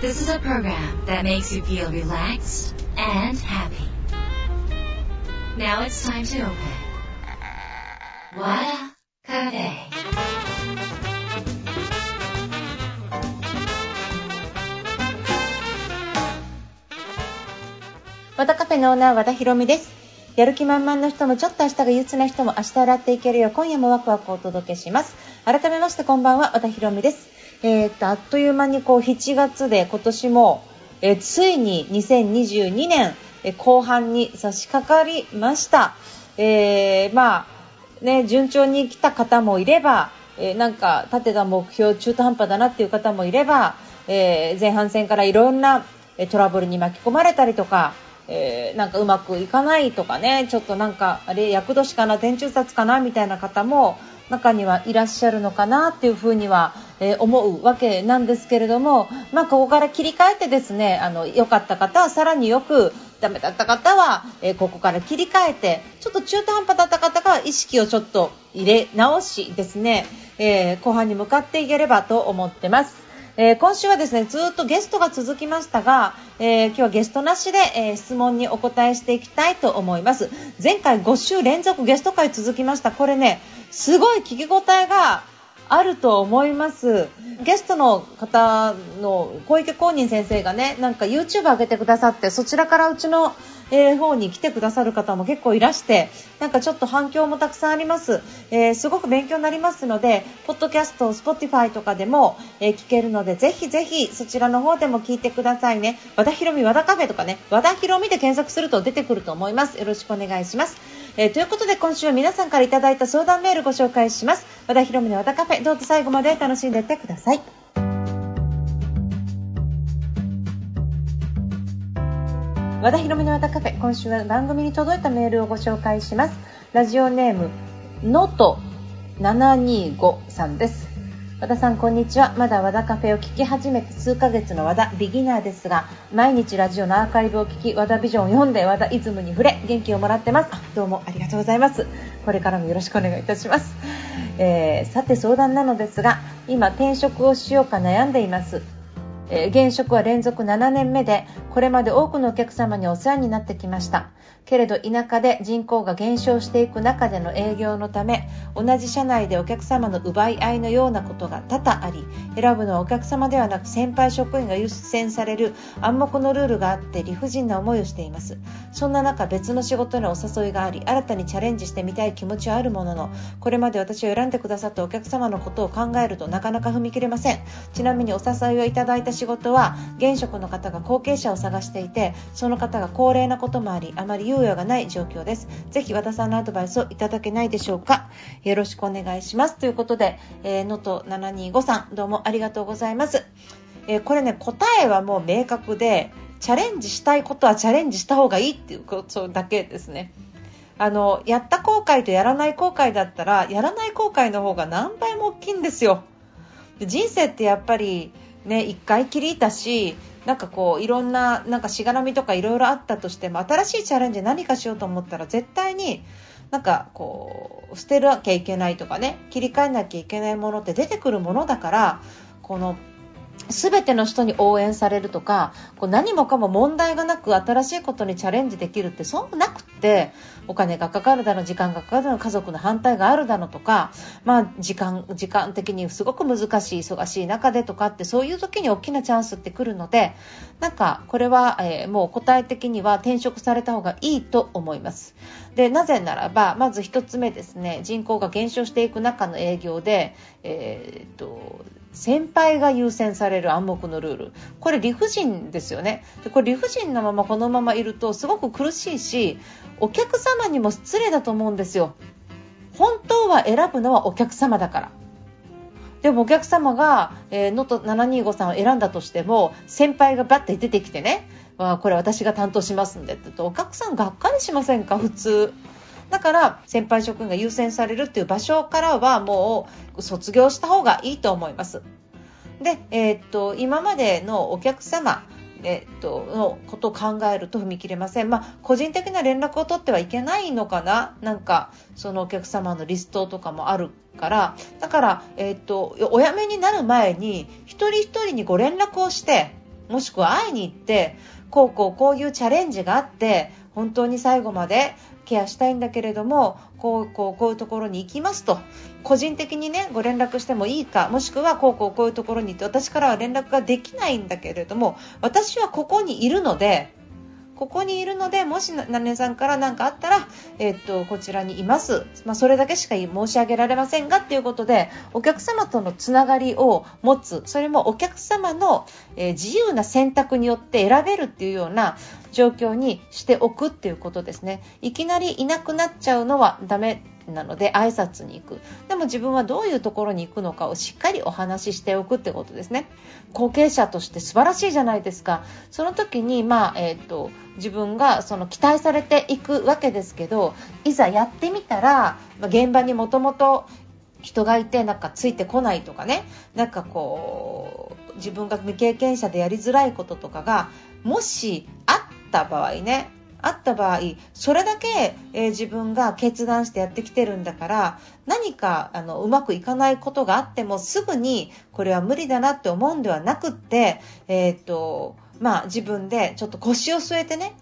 This is a program that makes you feel relaxed and happy. Now it's time to open. Wada Cafe. 和田カフェのオーナー和田博美ですやる気満々の人もちょっと明日が憂鬱な人も明日洗っていけるよう今夜もワクワクお届けします改めましてこんばんは和田博美ですえー、っとあっという間にこう7月で今年も、えーついに2022年、え後半に差し掛かりました、えーまあね順調に来た方もいれば、えなんか立てた目標中途半端だなっていう方もいれば、え前半戦からいろんなトラブルに巻き込まれたりとか、えーなんかうまくいかないとかねちょっとなんかあれ厄年かな天中殺かなみたいな方も中にはいらっしゃるのかなっていうふうには、え思うわけなんですけれども、まあ、ここから切り替えてですねあの良かった方はさらによくダメだった方は、えここから切り替えてちょっと中途半端だった方が意識をちょっと入れ直しですね、えー後半に向かっていければと思ってます。えー今週はですねずっとゲストが続きましたが、えー今日はゲストなしで、えー質問にお答えしていきたいと思います前回5週連続ゲスト会続きましたこれねすごい聞き応えがあると思います。ゲストの方の小池公認先生がねなんか YouTube 上げてくださってそちらからうちの、えー方に来てくださる方も結構いらしてなんかちょっと反響もたくさんあります、えーすごく勉強になりますのでポッドキャスト Spotify とかでも、え聞けるのでぜひぜひそちらの方でも聞いてくださいね。和田ひろみ和田カフェとかね和田ひろみで検索すると出てくると思います。よろしくお願いします。えーということで今週は皆さんからいただいた相談メールご紹介します。和田博美の和田カフェどうぞ最後まで楽しんでいってください。和田ひろみの和田カフェ今週は番組に届いたメールをご紹介します。ラジオネームのと725さんです。和田さんこんにちは。まだ和田カフェを聞き始めて数ヶ月の和田ビギナーですが毎日ラジオのアーカイブを聞き和田ビジョンを読んで和田イズムに触れ元気をもらってます。どうもありがとうございます。これからもよろしくお願いいたします、えーさて相談なのですが今転職をしようか悩んでいます。え現職は連続7年目でこれまで多くのお客様にお世話になってきました。けれど田舎で人口が減少していく中での営業のため同じ社内でお客様の奪い合いのようなことが多々あり選ぶのはお客様ではなく先輩職員が優先される暗黙のルールがあって理不尽な思いをしています。そんな中別の仕事のお誘いがあり新たにチャレンジしてみたい気持ちはあるもののこれまで私を選んでくださったお客様のことを考えるとなかなか踏み切れません。ちなみにお誘いをいただいた仕事は現職の方が後継者を探していてその方が高齢なこともありあまり猶予がない状況です。ぜひ和田さんのアドバイスをいただけないでしょうか。よろしくお願いします。ということでえー725さんどうもありがとうございます、えーこれね答えはもう明確でチャレンジしたいことはチャレンジした方がいいっていうことだけですね。あのやった後悔とやらない後悔だったらやらない後悔の方が何倍も大きいんですよ。で人生ってやっぱりね一回きりたしなんかこういろんななんかしがらみとかいろいろあったとしても新しいチャレンジ何かしようと思ったら絶対になんかこう捨てなきゃいけないとかね切り替えなきゃいけないものって出てくるものだからこの全ての人に応援されるとかこう何もかも問題がなく新しいことにチャレンジできるってそうなくってお金がかかるだの時間がかかるだの家族の反対があるだのとか、まあ、時間時間的にすごく難しい忙しい中でとかってそういう時に大きなチャンスって来るのでなんかこれは、えーもう答え的には転職された方がいいと思います。でなぜならばまず1つ目ですね人口が減少していく中の営業で、えーっと先輩が優先される暗黙のルール。これ理不尽ですよね。でこれ理不尽なままこのままいるとすごく苦しいしお客様にも失礼だと思うんですよ。本当は選ぶのはお客様だから。でもお客様がえー能登725さんを選んだとしても先輩がバッて出てきてね。これ私が担当しますんでって言うとお客さんがっかりしませんか？普通。だから先輩職員が優先されるっていう場所からはもう卒業した方がいいと思います。で、えーっと今までのお客様えっと、のことを考えると踏み切れません。まあ、個人的な連絡を取ってはいけないのかな？なんか、そのお客様のリストとかもあるから、だから、えっと、お辞めになる前に、一人一人にご連絡をして、もしくは会いに行ってこうこうこういうチャレンジがあって本当に最後までケアしたいんだけれどもこうこうこういうところに行きますと個人的にねご連絡してもいいかもしくはこうこうこういうところに行って私からは連絡ができないんだけれども私はここにいるのでここにいるので、もし、なねさんから何かあったら、え、っと、こちらにいます。まあ、それだけしか申し上げられませんが、っていうことで、お客様とのつながりを持つ、それもお客様の、え、自由な選択によって選べるっていうような状況にしておくっていうことですね。いきなりいなくなっちゃうのはダメなので挨拶に行く。でも自分はどういうところに行くのかをしっかりお話ししておくってことですね。後継者として素晴らしいじゃないですか。その時に、まあえーと、自分がその期待されていくわけですけどいざやってみたら、まあ、現場にもともと人がいてなんかついてこないとかね。なんかこう自分が未経験者でやりづらいこととかがもしあった場合ねあった場合それだけ、えー、自分が決断してやってきてるんだから何かあのうまくいかないことがあってもすぐにこれは無理だなって思うんではなくって、えー、っとまあ、自分でちょっと腰を据えてね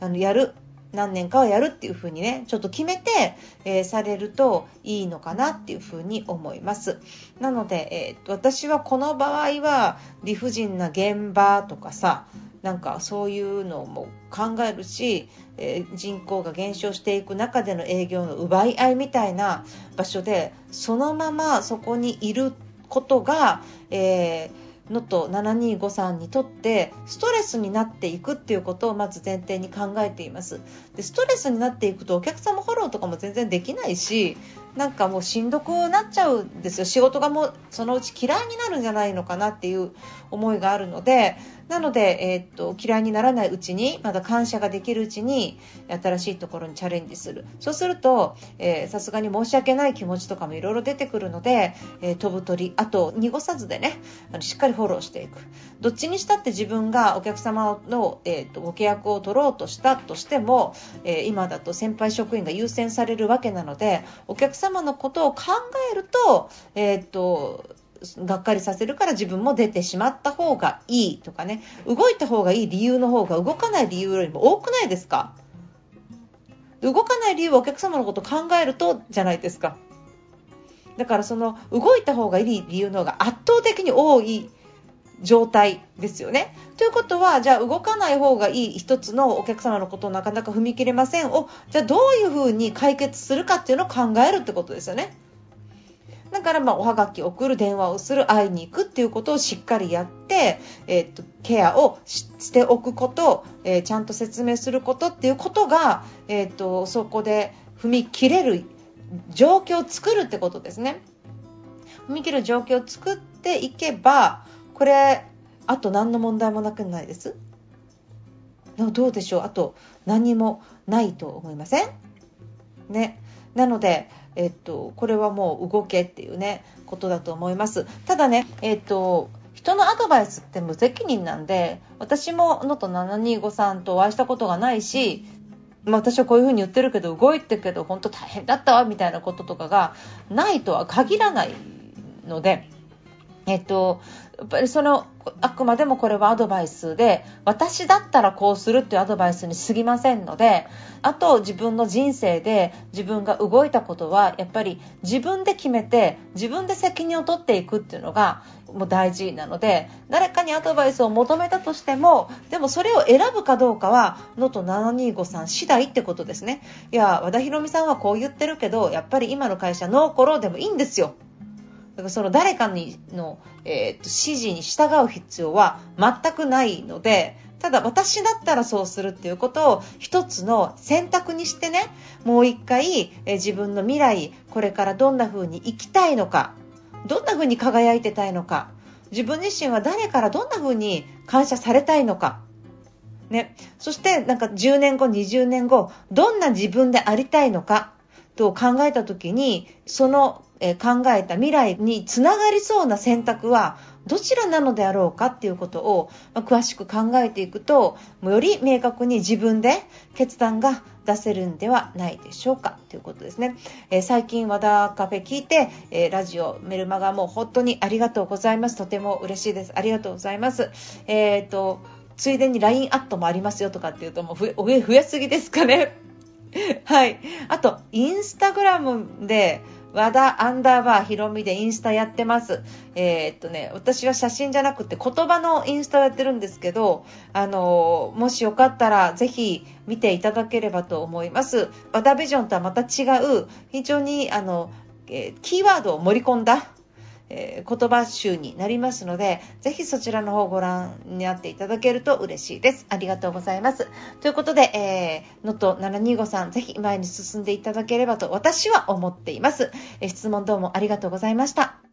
あのやる何年かはやるっていうふうにねちょっと決めて、えー、されるといいのかなっていうふうに思います。なので、えー、私はこの場合は理不尽な現場とかさなんかそういうのも考えるし、えー、人口が減少していく中での営業の奪い合いみたいな場所でそのままそこにいることが、えーのと7253にとってストレスになっていくっていうことをまず前提に考えています。でストレスになっていくとお客様フォローとかも全然できないしなんかもうしんどくなっちゃうんですよ。仕事がもうそのうち嫌いになるんじゃないのかなっていう思いがあるのでなので、えー、っと嫌いにならないうちにまだ感謝ができるうちに新しいところにチャレンジする。そうするとさすがに申し訳ない気持ちとかもいろいろ出てくるので、えー、飛ぶ鳥あと濁さずでねあのしっかりフォローしていく。どっちにしたって自分がお客様の、えー、っとご契約を取ろうとしたとしても、え今だと先輩職員が優先されるわけなのでお客様様のことを考えると,、えっとがっかりさせるから自分も出てしまった方がいいとかね。動いた方がいい理由の方が動かない理由よりも多くないですか？動かない理由はお客様のことを考えるとじゃないですか。だからその動いた方がいい理由の方が圧倒的に多い状態ですよね。ということは、じゃあ動かない方がいい一つのお客様のことをなかなか踏み切れませんを、じゃあどういうふうに解決するかっていうのを考えるってことですよね。だから、まあ、おはがき送る、電話をする、会いに行くっていうことをしっかりやって、えー、と、ケアをしておくこと、えー、ちゃんと説明することっていうことが、えー、と、そこで踏み切れる状況を作るってことですね。踏み切る状況を作っていけば、これ、あと何の問題もなくないです？どうでしょう？あと何もないと思いません？ね。なので、えっと、これはもう動けっていうね、ことだと思います。ただね、えっと、人のアドバイスって無責任なんで、私ものと725さんとお会いしたことがないし、まあ、私はこういうふうに言ってるけど、動いてるけど、本当大変だったわ、みたいなこととかがないとは限らないので、えっと、やっぱりそのあくまでもこれはアドバイスで私だったらこうするっていうアドバイスに過ぎませんのであと自分の人生で自分が動いたことはやっぱり自分で決めて自分で責任を取っていくっていうのがもう大事なので誰かにアドバイスを求めたとしてもでもそれを選ぶかどうかは能登725さん次第ってことですね。いや和田博美さんはこう言ってるけどやっぱり今の会社ノーコロでもいいんですよ。だからその誰かにの、えー、と指示に従う必要は全くないので、ただ私だったらそうするっていうことを一つの選択にしてね、もう一回、え、自分の未来、これからどんな風に生きたいのか、どんな風に輝いてたいのか、自分自身は誰からどんな風に感謝されたいのか、ね。そしてなんか10年後、20年後、どんな自分でありたいのかと考えた時に、そのえ考えた未来につながりそうな選択はどちらなのであろうかっていうことを、ま、詳しく考えていくとより明確に自分で決断が出せるんではないでしょうかということですね、えー、最近和田カフェ聞いて、えー、ラジオメルマガも本当にありがとうございます。とても嬉しいです。ありがとうございます。えっ、とついでに LINE アットもありますよとかっていうともう増え増えすぎですかね。はい。あとインスタグラムで和田アンダーバーひろみでインスタやってます。えー、っとね、私は写真じゃなくて言葉のインスタをやってるんですけど、あのもしよかったらぜひ見ていただければと思います。和田ビジョンとはまた違う、非常にあの、えー、キーワードを盛り込んだえー、言葉集になりますので、ぜひそちらの方をご覧になっていただけると嬉しいです。ありがとうございます。ということで、えー、のと725さん、ぜひ前に進んでいただければと私は思っています。えー、質問どうもありがとうございました。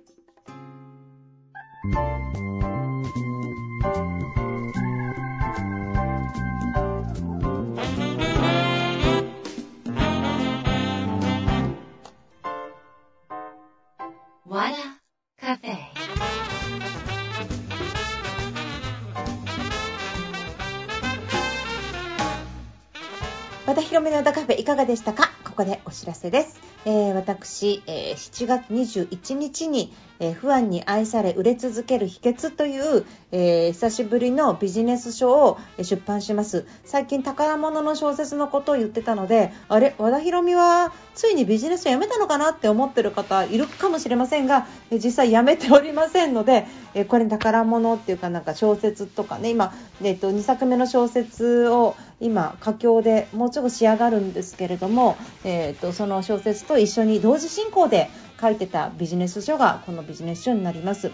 めの和田カフェいかがでしたか？ここでお知らせです。えー、私、えー、7月21日に、えー、不安に愛され売れ続ける秘訣という、え久しぶりのビジネス書を出版します。最近宝物の小説のことを言ってたので、あれ、和田博美はついにビジネスをやめたのかなって思ってる方いるかもしれませんが、え実際やめておりませんので、えこれ宝物っていうかなんか小説とかね、今、えっと、2作目の小説を今佳境でもうちょっと仕上がるんですけれども、えーと、その小説と一緒に同時進行で書いてたビジネス書がこのビジネス書になります。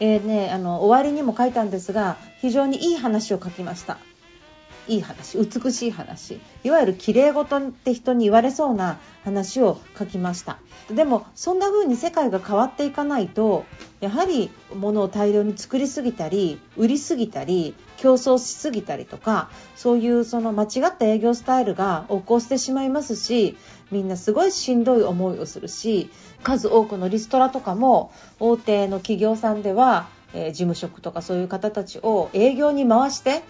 えーね、あの終わりにも書いたんですが非常にいい話を書きました。いい話美しい話いわゆる綺麗事って人に言われそうな話を書きました。でもそんな風に世界が変わっていかないとやはり物を大量に作りすぎたり売りすぎたり競争しすぎたりとかそういうその間違った営業スタイルが起こしてしまいますしみんなすごいしんどい思いをするし数多くのリストラとかも大手の企業さんではえ事務職とかそういう方たちを営業に回して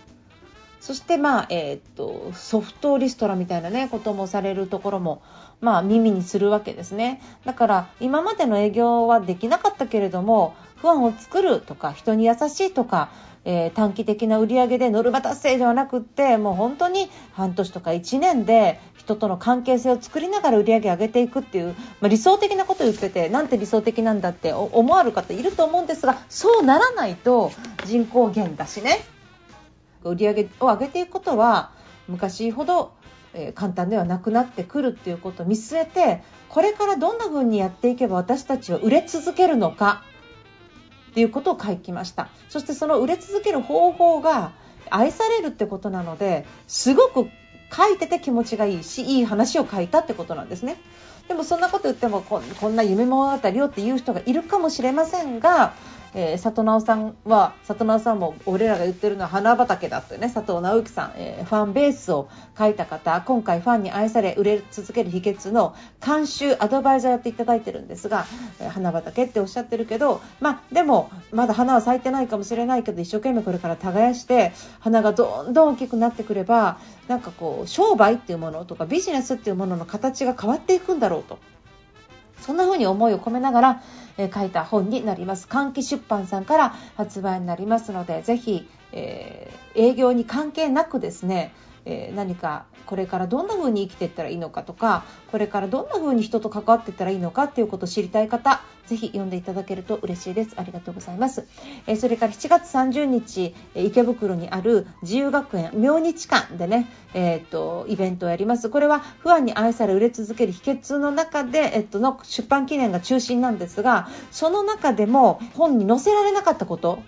そして、まあえー、っとソフトリストラみたいな、ね、こともされるところも、まあ、耳にするわけですね。だから今までの営業はできなかったけれども不安を作るとか人に優しいとか、えー、短期的な売り上げでノルマ達成ではなくってもう本当に半年とか1年で人との関係性を作りながら売り上げ上げていくっていう、まあ、理想的なことを言っててなんて理想的なんだって思われる方いると思うんですがそうならないと人口減だしね。売り上げを上げていくことは昔ほど、簡単ではなくなってくるっていうことを見据えてこれからどんな風にやっていけば私たちは売れ続けるのかっていうことを書きました。そしてその売れ続ける方法が愛されるってことなのですごく書いてて気持ちがいいしいい話を書いたってことなんですね。でもそんなこと言ってもこんな夢物語よっていう人がいるかもしれませんがえー、里直さんは里直さんも俺らが言ってるのは花畑だってね。佐藤直之さん、えー、ファンベースを書いた方。今回ファンに愛され売れ続ける秘訣の監修アドバイザーやっていただいてるんですが、えー、花畑っておっしゃってるけど、まあ、でもまだ花は咲いてないかもしれないけど一生懸命これから耕して花がどんどん大きくなってくればなんかこう商売っていうものとかビジネスっていうものの形が変わっていくんだろうと。そんな風に思いを込めながらえ書いた本になります。換気出版さんから発売になりますので、ぜひ、えー、営業に関係なくですね、えー、何かこれからどんな風に生きていったらいいのかとかこれからどんな風に人と関わっていったらいいのかっていうことを知りたい方ぜひ読んでいただけると嬉しいです。ありがとうございます、えー、それから7月30日え池袋にある自由学園明日館でね、えー、っとイベントをやります。これは不安に愛され売れ続ける秘訣の中で、えっとの出版記念が中心なんですがその中でも本に載せられなかったこと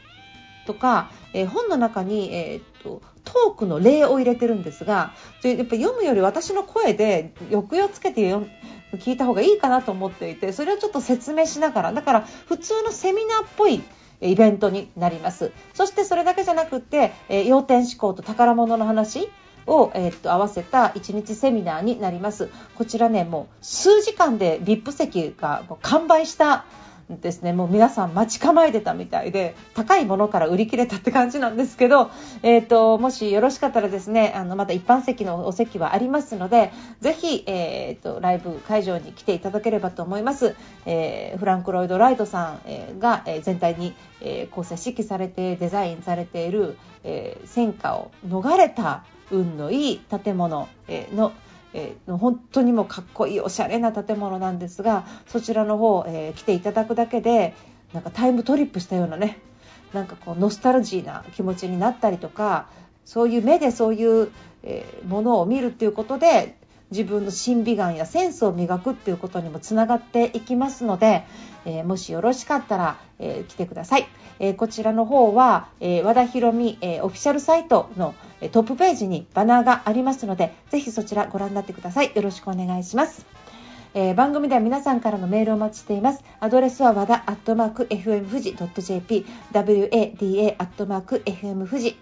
とか、えー、本の中に、えー、っとトークの例を入れてるんですがやっぱ読むより私の声で抑揚つけて聞いた方がいいかなと思っていてそれをちょっと説明しながらだから普通のセミナーっぽいイベントになります。そしてそれだけじゃなくて、え、要点思考と宝物の話を、えー、っと合わせた1日セミナーになります。こちらねもう数時間で VIP 席が完売したですね。もう皆さん待ち構えてたみたいで高いものから売り切れたって感じなんですけど、えーと、もしよろしかったらですねあのまた一般席のお席はありますのでぜひ、えーと、ライブ会場に来ていただければと思います、えー、フランク・ロイド・ライトさん、が、え、全体に、え構成指揮されてデザインされている、え戦火を逃れた運のいい建物の、えのえー、本当にもうかっこいいおしゃれな建物なんですがそちらの方、えー、来ていただくだけでなんかタイムトリップしたようなねなんかこうノスタルジーな気持ちになったりとかそういう目でそういう、え、ものを見るっていうことで自分の審美眼やセンスを磨くっていうことにもつながっていきますので、えー、もしよろしかったら、えー、来てください。え、こちらの方は、え和田博美、えオフィシャルサイトのトップページにバナーがありますので、ぜひそちらご覧になってください。よろしくお願いします。えー、番組では皆さんからのメールをお待ちしています。アドレスは和田アットマーク FM 富士 .jp wada アットマーク FM 富士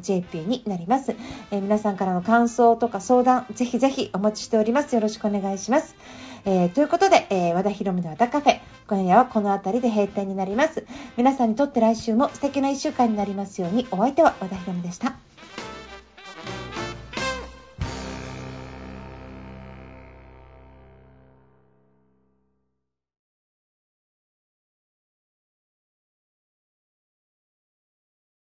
.jp になります、えー、皆さんからの感想とか相談、ぜひぜひお待ちしております。よろしくお願いします。えー、ということで、え、和田博美の和田カフェ、今夜はこの辺りで閉店になります。皆さんにとって来週も素敵な1週間になりますように、お相手は和田博美でした。